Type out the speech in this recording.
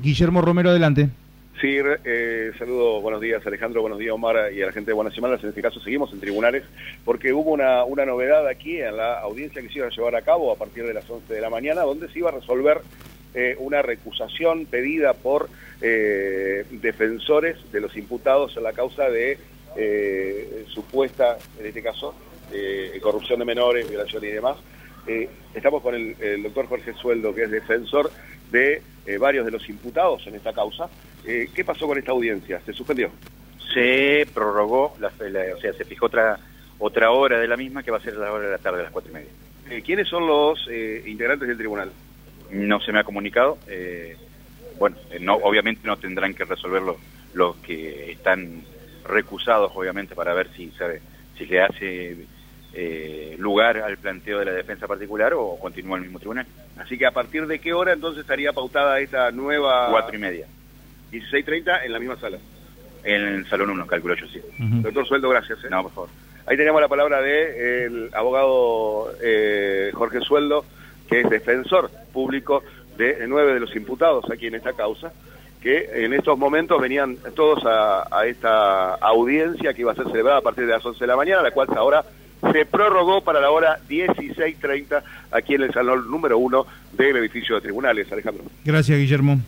Guillermo Romero, adelante. Sí, eh, saludo, buenos días Alejandro, buenos días Omar y a la gente de Buenas Semanas. En este caso seguimos en tribunales porque hubo una, una novedad aquí en la audiencia que se iba a llevar a cabo a partir de las 11 de la mañana, donde se iba a resolver eh, una recusación pedida por eh, defensores de los imputados en la causa de eh, supuesta, en este caso, corrupción de menores, violación y demás. Estamos con el doctor Jorge Sueldo, que es defensor de eh, varios de los imputados en esta causa. Eh, ¿Qué pasó con esta audiencia? ¿Se suspendió? Se prorrogó, la, la- o sea, se fijó otra otra hora de la misma que va a ser a la hora de la tarde, a las cuatro y media. Eh, ¿Quiénes son los eh, integrantes del tribunal? No se me ha comunicado. eh, bueno, no, obviamente no tendrán que resolverlo los que están recusados, obviamente, para ver si se, si se hace eh, lugar al planteo de la defensa particular o continúa el mismo tribunal. Así que a partir de qué hora entonces estaría pautada esta nueva... Cuatro y media. 16.30 en la misma sala. En el salón 1, calculo yo, sí. Doctor Sueldo, gracias. ¿eh? No, por favor. Ahí tenemos la palabra del abogado eh, Jorge Sueldo, que es defensor público de nueve de los imputados aquí en esta causa, que en estos momentos venían todos a, a esta audiencia que iba a ser celebrada a partir de las 11 de la mañana, la cual ahora se prorrogó para la hora 16.30 aquí en el salón número uno del edificio de tribunales. Alejandro. Gracias, Guillermo.